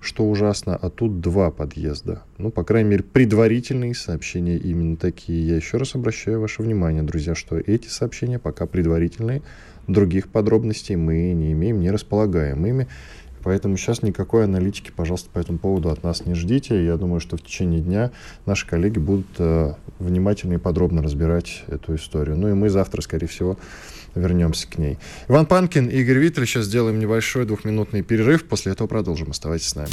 Speaker 2: что ужасно, а тут два подъезда. Ну, по крайней мере, предварительные сообщения именно такие. Я еще раз обращаю ваше внимание, друзья, что эти сообщения пока предварительные. Других подробностей мы не имеем, не располагаем ими. Поэтому сейчас никакой аналитики, пожалуйста, по этому поводу от нас не ждите. Я думаю, что в течение дня наши коллеги будут э, внимательно и подробно разбирать эту историю. Ну и мы завтра, скорее всего, вернемся к ней. Иван Панкин, Игорь Виттель. Сейчас сделаем небольшой двухминутный перерыв. После этого продолжим. Оставайтесь с нами.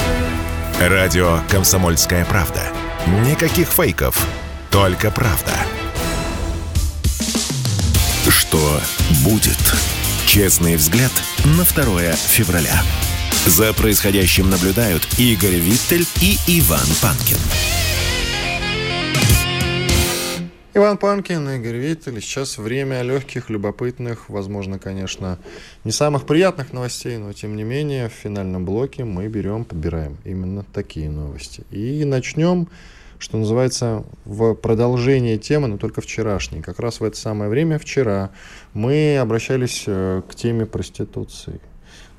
Speaker 1: Радио «Комсомольская правда». Никаких фейков, только правда. Что будет? Честный взгляд на 2 февраля. За происходящим наблюдают Игорь Виттель и Иван Панкин.
Speaker 2: Иван Панкин, Игорь Виттель. Сейчас время легких, любопытных, возможно, конечно, не самых приятных новостей, но тем не менее в финальном блоке мы берем, подбираем именно такие новости. И начнем что называется, в продолжение темы, но только вчерашней. Как раз в это самое время, вчера, мы обращались э, к теме проституции.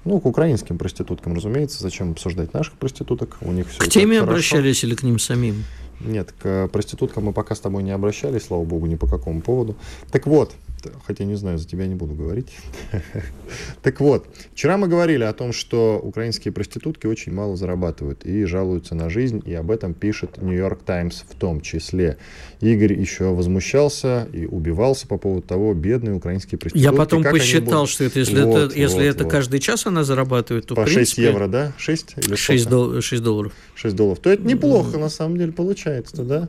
Speaker 2: Ну, к украинским проституткам, разумеется. Зачем обсуждать наших проституток? У них все
Speaker 3: К теме обращались или к ним самим?
Speaker 2: Нет, к проституткам мы пока с тобой не обращались, слава богу, ни по какому поводу. Так вот, хотя не знаю, за тебя не буду говорить. Так вот, вчера мы говорили о том, что украинские проститутки очень мало зарабатывают и жалуются на жизнь, и об этом пишет Нью-Йорк Таймс в том числе. Игорь еще возмущался и убивался по поводу того, бедные украинские проститутки.
Speaker 3: Я потом посчитал, что это, если вот, это, если вот, это вот. каждый час она зарабатывает, то
Speaker 2: По
Speaker 3: в принципе...
Speaker 2: 6 евро, да? 6
Speaker 3: или 6, дол- 6 долларов.
Speaker 2: 6 долларов. То это неплохо, на самом деле, получается, да?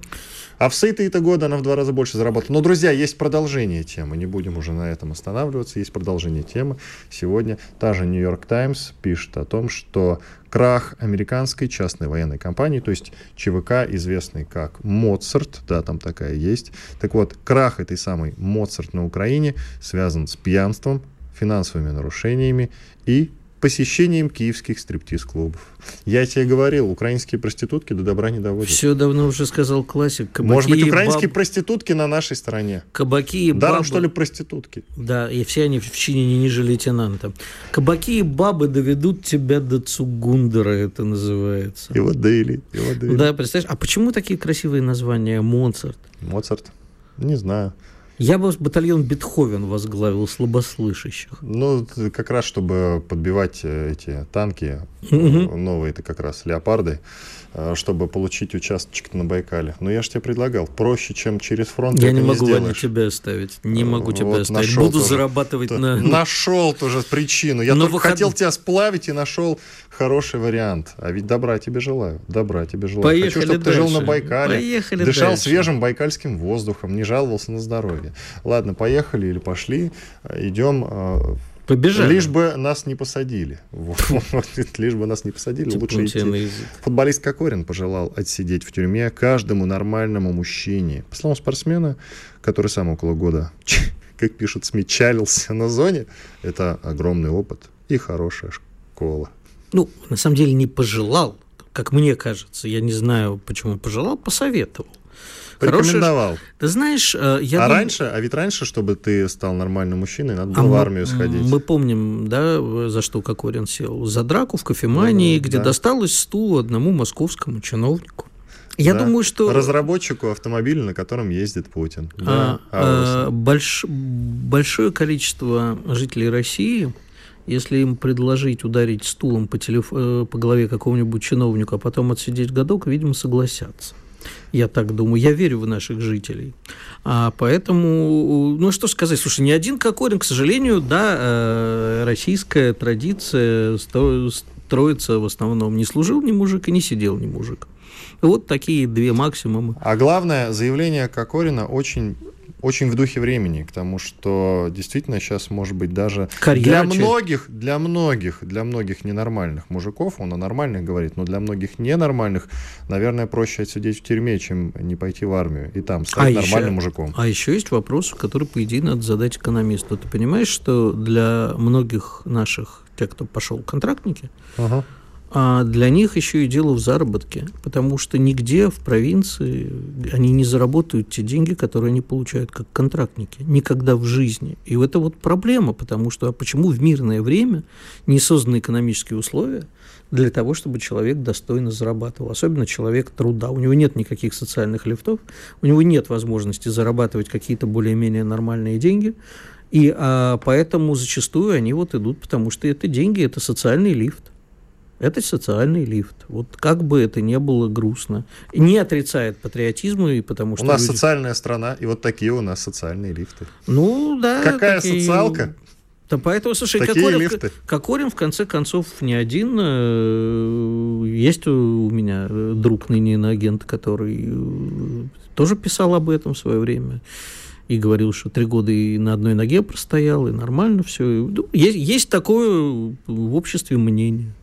Speaker 2: А в сытые-то годы она в два раза больше заработала. Но, друзья, есть продолжение темы. Не будем уже на этом останавливаться. Есть продолжение темы. Сегодня та же Нью-Йорк Таймс пишет о том, что крах американской частной военной компании, то есть ЧВК, известный как Моцарт, да, там такая есть. Так вот, крах этой самой Моцарт на Украине связан с пьянством, финансовыми нарушениями и посещением киевских стриптиз-клубов. Я тебе говорил, украинские проститутки до добра не доводят.
Speaker 3: Все давно уже сказал классик.
Speaker 2: Кабаки Может быть, украинские баб... проститутки на нашей стороне.
Speaker 3: Кабаки и
Speaker 2: Даром, бабы... что ли, проститутки?
Speaker 3: Да, и все они в чине не ниже лейтенанта. Кабаки и бабы доведут тебя до Цугундера, это называется.
Speaker 2: И вот довели, и вот довели.
Speaker 3: Да, представляешь, а почему такие красивые названия? Моцарт.
Speaker 2: Моцарт? Не знаю.
Speaker 3: Я бы батальон Бетховен возглавил слабослышащих.
Speaker 2: Ну, как раз, чтобы подбивать э, эти танки, угу. новые это как раз леопарды, чтобы получить участочек на Байкале. Но я же тебе предлагал, проще, чем через фронт.
Speaker 3: Я не могу не тебя оставить. Не могу тебя вот оставить. Буду тоже, зарабатывать на...
Speaker 2: Нашел тоже причину. Я Но только выход... хотел тебя сплавить и нашел хороший вариант. А ведь добра тебе желаю. Добра тебе желаю.
Speaker 3: Поехали
Speaker 2: Хочу, чтобы
Speaker 3: дальше.
Speaker 2: ты жил на Байкале.
Speaker 3: Поехали
Speaker 2: дышал
Speaker 3: дальше.
Speaker 2: свежим байкальским воздухом, не жаловался на здоровье. Ладно, поехали или пошли, идем э,
Speaker 3: Побежали.
Speaker 2: Лишь бы нас не посадили. Лишь бы нас не посадили, лучше идти. Футболист Кокорин пожелал отсидеть в тюрьме каждому нормальному мужчине. По словам спортсмена, который сам около года, как пишут СМИ, чалился на зоне, это огромный опыт и хорошая школа.
Speaker 3: Ну, на самом деле не пожелал, как мне кажется. Я не знаю, почему пожелал, посоветовал.
Speaker 2: Порекомендовал.
Speaker 3: Ты знаешь, э, я...
Speaker 2: А дум... раньше, а ведь раньше, чтобы ты стал нормальным мужчиной, надо было а в армию сходить.
Speaker 3: Мы помним, да, за что Кокорин сел. За драку в кофемании, ну, где да. досталось стул одному московскому чиновнику. Я да. думаю, что...
Speaker 2: Разработчику автомобиля, на котором ездит Путин.
Speaker 3: А, да, а, больш... Большое количество жителей России если им предложить ударить стулом по, телеф... Э, по голове какому-нибудь чиновнику, а потом отсидеть годок, видимо, согласятся. Я так думаю. Я верю в наших жителей. А поэтому, ну что сказать, слушай, ни один Кокорин, к сожалению, да, э, российская традиция строится в основном не служил ни мужик и не сидел ни мужик. Вот такие две максимумы.
Speaker 2: А главное, заявление Кокорина очень очень в духе времени, к тому, что действительно сейчас, может быть, даже
Speaker 3: Карьера
Speaker 2: для многих, для многих, для многих ненормальных мужиков, он о нормальных говорит, но для многих ненормальных, наверное, проще отсидеть в тюрьме, чем не пойти в армию и там стать а нормальным
Speaker 3: еще,
Speaker 2: мужиком.
Speaker 3: А еще есть вопрос, который, по идее, надо задать экономисту. Ты понимаешь, что для многих наших, тех, кто пошел контрактники, uh-huh а для них еще и дело в заработке, потому что нигде в провинции они не заработают те деньги, которые они получают как контрактники, никогда в жизни. И это вот проблема, потому что а почему в мирное время не созданы экономические условия для того, чтобы человек достойно зарабатывал, особенно человек труда. У него нет никаких социальных лифтов, у него нет возможности зарабатывать какие-то более-менее нормальные деньги, и а, поэтому зачастую они вот идут, потому что это деньги, это социальный лифт. Это социальный лифт. Вот как бы это ни было грустно. Не отрицает патриотизма, и потому что...
Speaker 2: У нас люди... социальная страна, и вот такие у нас социальные лифты.
Speaker 3: Ну, да.
Speaker 2: Какая такие... социалка?
Speaker 3: Да поэтому, слушай,
Speaker 2: Такие Кокорин, лифты.
Speaker 3: Кокорин, в конце концов, не один. Э, есть у меня друг ныне агент, который э, тоже писал об этом в свое время. и говорил, что три года и на одной ноге простоял, и нормально все. Ну, есть, есть такое в обществе мнение.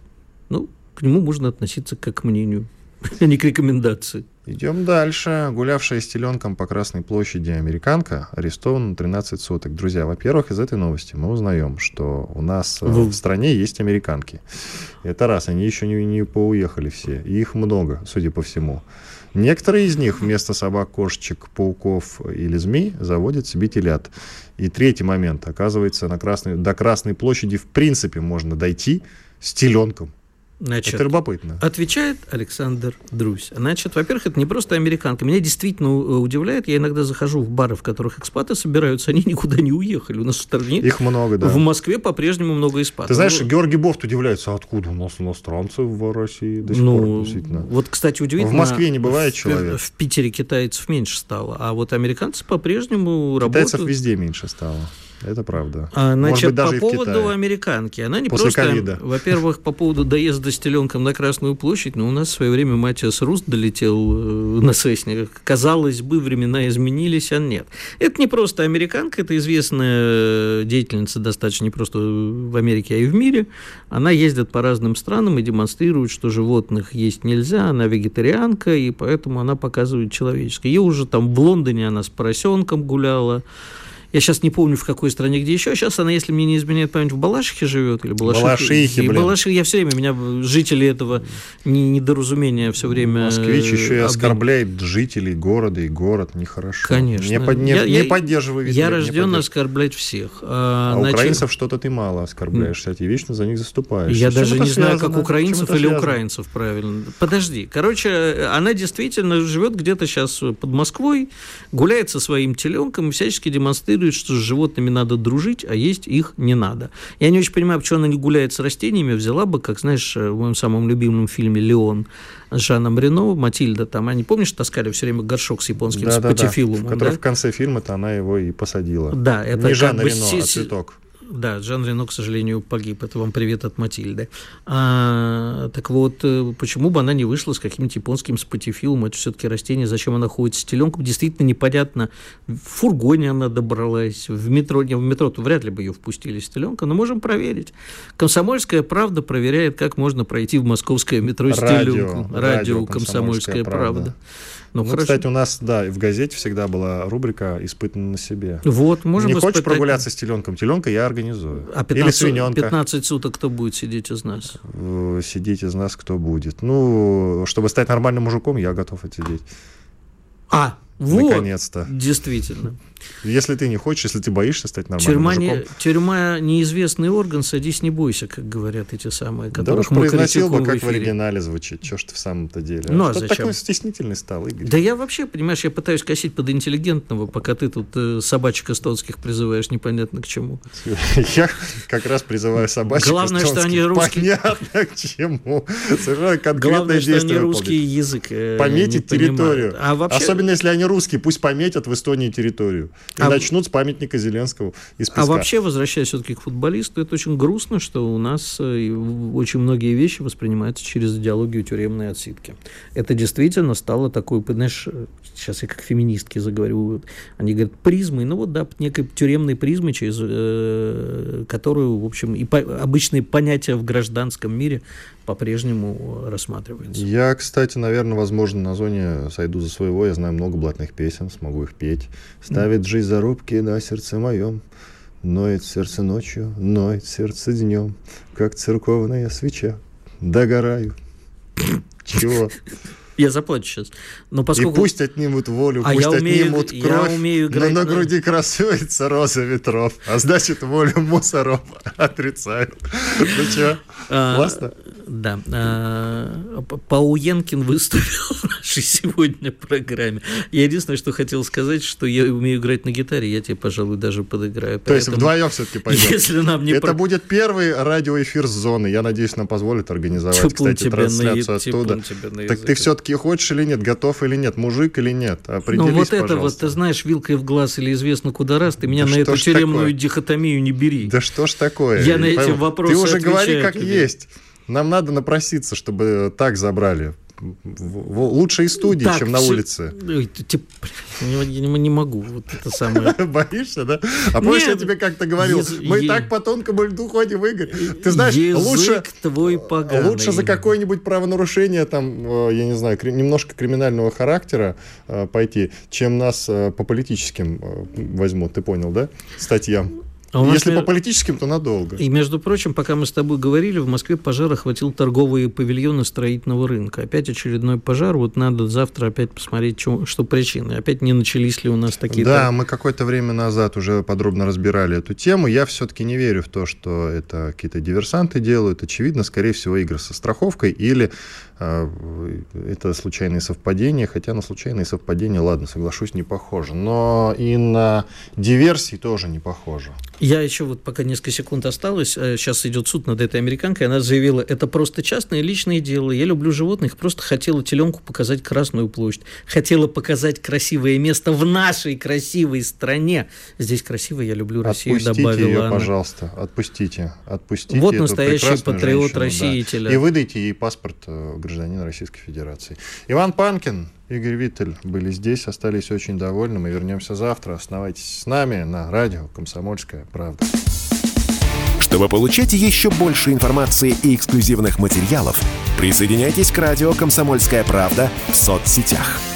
Speaker 3: Ну, к нему можно относиться как к мнению, а не к рекомендации.
Speaker 2: Идем дальше. Гулявшая с теленком по Красной площади американка арестована на 13 суток. Друзья, во-первых, из этой новости мы узнаем, что у нас э, в, в стране есть американки. Это раз, они еще не, не поуехали все. И их много, судя по всему. Некоторые из них вместо собак, кошечек, пауков или змей заводят себе телят. И третий момент. Оказывается, на Красной, до Красной площади в принципе можно дойти с теленком.
Speaker 3: Значит,
Speaker 2: это любопытно.
Speaker 3: Отвечает Александр Друзь. Значит, во-первых, это не просто американка. Меня действительно э, удивляет. Я иногда захожу в бары, в которых экспаты собираются, они никуда не уехали. У нас в стране...
Speaker 2: Их много, да.
Speaker 3: В Москве по-прежнему много экспатов.
Speaker 2: Ты знаешь, ну, Георгий Бофт удивляется, откуда у нас иностранцы в России до сих ну, пор, действительно.
Speaker 3: Вот, кстати, удивительно.
Speaker 2: В Москве не бывает
Speaker 3: в,
Speaker 2: человек.
Speaker 3: В Питере китайцев меньше стало, а вот американцы по-прежнему работают.
Speaker 2: Китайцев везде меньше стало. Это правда.
Speaker 3: А, значит, быть, даже по поводу американки. Она не
Speaker 2: После
Speaker 3: просто,
Speaker 2: ковида.
Speaker 3: во-первых, по поводу доезда с теленком на Красную площадь, но у нас в свое время Матиас Руст долетел э, на Сесне. Казалось бы, времена изменились, а нет. Это не просто американка, это известная деятельница достаточно не просто в Америке, а и в мире. Она ездит по разным странам и демонстрирует, что животных есть нельзя, она вегетарианка, и поэтому она показывает человеческое. Ее уже там в Лондоне она с поросенком гуляла, я сейчас не помню, в какой стране, где еще. Сейчас она, если мне не изменяет память, в Балашихе живет. Или Балашихе.
Speaker 2: Балашихе, блин.
Speaker 3: Балашихе. Я все время, меня жители этого недоразумения все время...
Speaker 2: Москвич еще и оскорбляет жителей города и город. Нехорошо.
Speaker 3: Конечно.
Speaker 2: Не, под, не,
Speaker 3: я,
Speaker 2: не
Speaker 3: я,
Speaker 2: поддерживаю.
Speaker 3: Я рожден оскорблять всех.
Speaker 2: А, а значит, украинцев что-то ты мало оскорбляешь, кстати, вечно за них заступаешь.
Speaker 3: Я даже не знаю, как украинцев или связано? украинцев правильно. Подожди. Короче, она действительно живет где-то сейчас под Москвой, гуляет со своим теленком и всячески демонстрирует, что с животными надо дружить, а есть их не надо. Я не очень понимаю, почему она не гуляет с растениями, взяла бы, как, знаешь, в моем самом любимом фильме «Леон» с Жаном Рено, Матильда, там, они, помнишь, таскали все время горшок с японским
Speaker 2: да,
Speaker 3: спатифилумом?
Speaker 2: Да, да, который да? в конце фильма-то она его и посадила.
Speaker 3: Да, это
Speaker 2: не Жан Рено, а цветок.
Speaker 3: Да, Жан Рено, к сожалению, погиб. Это вам привет от Матильды. А, так вот, э, почему бы она не вышла с каким-нибудь японским спатифилом? Это все-таки растение. Зачем она ходит с теленком? Действительно непонятно. В фургоне она добралась. В метро, не в метро, то вряд ли бы ее впустили с теленком, но можем проверить. Комсомольская правда проверяет, как можно пройти в московское метро с
Speaker 2: радио,
Speaker 3: теленком.
Speaker 2: Радио,
Speaker 3: радио «Комсомольская, правда». правда.
Speaker 2: Ну, ну кстати, у нас, да, в газете всегда была рубрика «Испытано на себе».
Speaker 3: Вот, можем
Speaker 2: Не
Speaker 3: испытать...
Speaker 2: хочешь прогуляться с теленком? Теленка я организую.
Speaker 3: А 15,
Speaker 2: Или свиненка.
Speaker 3: 15 суток кто будет сидеть из нас?
Speaker 2: Сидеть из нас кто будет? Ну, чтобы стать нормальным мужиком, я готов отсидеть.
Speaker 3: А, вот,
Speaker 2: Наконец-то.
Speaker 3: Действительно.
Speaker 2: Если ты не хочешь, если ты боишься стать нормальным
Speaker 3: тюрьма
Speaker 2: мужиком.
Speaker 3: Не, тюрьма неизвестный орган, садись, не бойся, как говорят эти самые,
Speaker 2: которых да мы произносил бы, как в, в оригинале звучит. Чего ж ты в самом-то деле?
Speaker 3: Ну, а
Speaker 2: Что
Speaker 3: зачем?
Speaker 2: такой стеснительный стал, Игорь?
Speaker 3: Да я вообще, понимаешь, я пытаюсь косить под интеллигентного, пока ты тут э, собачек эстонских призываешь непонятно к чему.
Speaker 2: Я как раз призываю собачек
Speaker 3: Главное, что они русские...
Speaker 2: Понятно к чему. Совершенно конкретное
Speaker 3: Главное,
Speaker 2: действие
Speaker 3: что они русский язык э,
Speaker 2: Пометить территорию.
Speaker 3: А.
Speaker 2: Особенно, если они русские, пусть пометят в Эстонии территорию. И а... начнут с памятника Зеленского из песка.
Speaker 3: А вообще, возвращаясь все-таки к футболисту, это очень грустно, что у нас э, очень многие вещи воспринимаются через идеологию тюремной отсидки. Это действительно стало такой, знаешь, сейчас я как феминистки заговорю, они говорят призмой, ну вот да, некой тюремной призмой, через э, которую, в общем, и по, обычные понятия в гражданском мире по-прежнему рассматриваются.
Speaker 2: Я, кстати, наверное, возможно, на зоне сойду за своего. Я знаю много блатных песен, смогу их петь. Ставит жизнь зарубки на сердце моем. Ноет сердце ночью, ноет сердце днем, как церковная свеча. Догораю. Чего?
Speaker 3: Я заплачу сейчас. Но поскольку...
Speaker 2: И пусть отнимут волю, а пусть
Speaker 3: я умею,
Speaker 2: отнимут кровь,
Speaker 3: я умею играть...
Speaker 2: но на груди красуется роза ветров, а значит волю мусоров отрицают. Ну что, а, классно?
Speaker 3: Да. А, Пауенкин выступил в нашей сегодня программе. Я единственное, что хотел сказать, что я умею играть на гитаре, я тебе, пожалуй, даже подыграю.
Speaker 2: То есть вдвоем все-таки пойдем?
Speaker 3: Если нам не
Speaker 2: Это будет первый радиоэфир с зоны. Я надеюсь, нам позволят организовать, кстати, трансляцию оттуда. Так ты все-таки хочешь или нет, готов или нет, мужик или нет? Определись,
Speaker 3: Ну вот это
Speaker 2: пожалуйста.
Speaker 3: вот, ты знаешь, вилкой в глаз или известно куда раз, ты меня да на эту тюремную такое? дихотомию не бери.
Speaker 2: Да что ж такое?
Speaker 3: Я на эти вопросы
Speaker 2: Ты уже говори как
Speaker 3: тебе.
Speaker 2: есть. Нам надо напроситься, чтобы так забрали. В лучшей студии, так, чем на все... улице.
Speaker 3: Тип, я не могу. Вот это самое.
Speaker 2: Боишься, да? А помнишь, я тебе как-то говорил, мы так по тонкому льду ходим игры. Ты знаешь, лучше...
Speaker 3: твой поганый.
Speaker 2: Лучше за какое-нибудь правонарушение, там, э, я не знаю, немножко криминального характера э, пойти, чем нас э, по политическим возьмут, ты понял, да, статьям. А Если по политическим, то надолго.
Speaker 3: И, между прочим, пока мы с тобой говорили, в Москве пожар охватил торговые павильоны строительного рынка. Опять очередной пожар. Вот надо завтра опять посмотреть, что, что причины. Опять не начались ли у нас такие...
Speaker 2: Да, мы какое-то время назад уже подробно разбирали эту тему. Я все-таки не верю в то, что это какие-то диверсанты делают. Очевидно, скорее всего, игры со страховкой или это случайные совпадения. Хотя на случайные совпадения, ладно, соглашусь, не похоже. Но и на диверсии тоже не похоже.
Speaker 3: Я еще вот пока несколько секунд осталось, сейчас э, идет суд над этой американкой, она заявила, это просто частное личное дело, я люблю животных, просто хотела теленку показать Красную площадь, хотела показать красивое место в нашей красивой стране. Здесь красиво, я люблю Россию,
Speaker 2: отпустите
Speaker 3: добавила
Speaker 2: ее,
Speaker 3: она.
Speaker 2: пожалуйста, отпустите, отпустите
Speaker 3: Вот настоящий патриот женщину,
Speaker 2: Да. И выдайте ей паспорт гражданина Российской Федерации. Иван Панкин, Игорь Виттель были здесь, остались очень довольны. Мы вернемся завтра. Оставайтесь с нами на радио «Комсомольская правда».
Speaker 1: Чтобы получать еще больше информации и эксклюзивных материалов, присоединяйтесь к радио «Комсомольская правда» в соцсетях –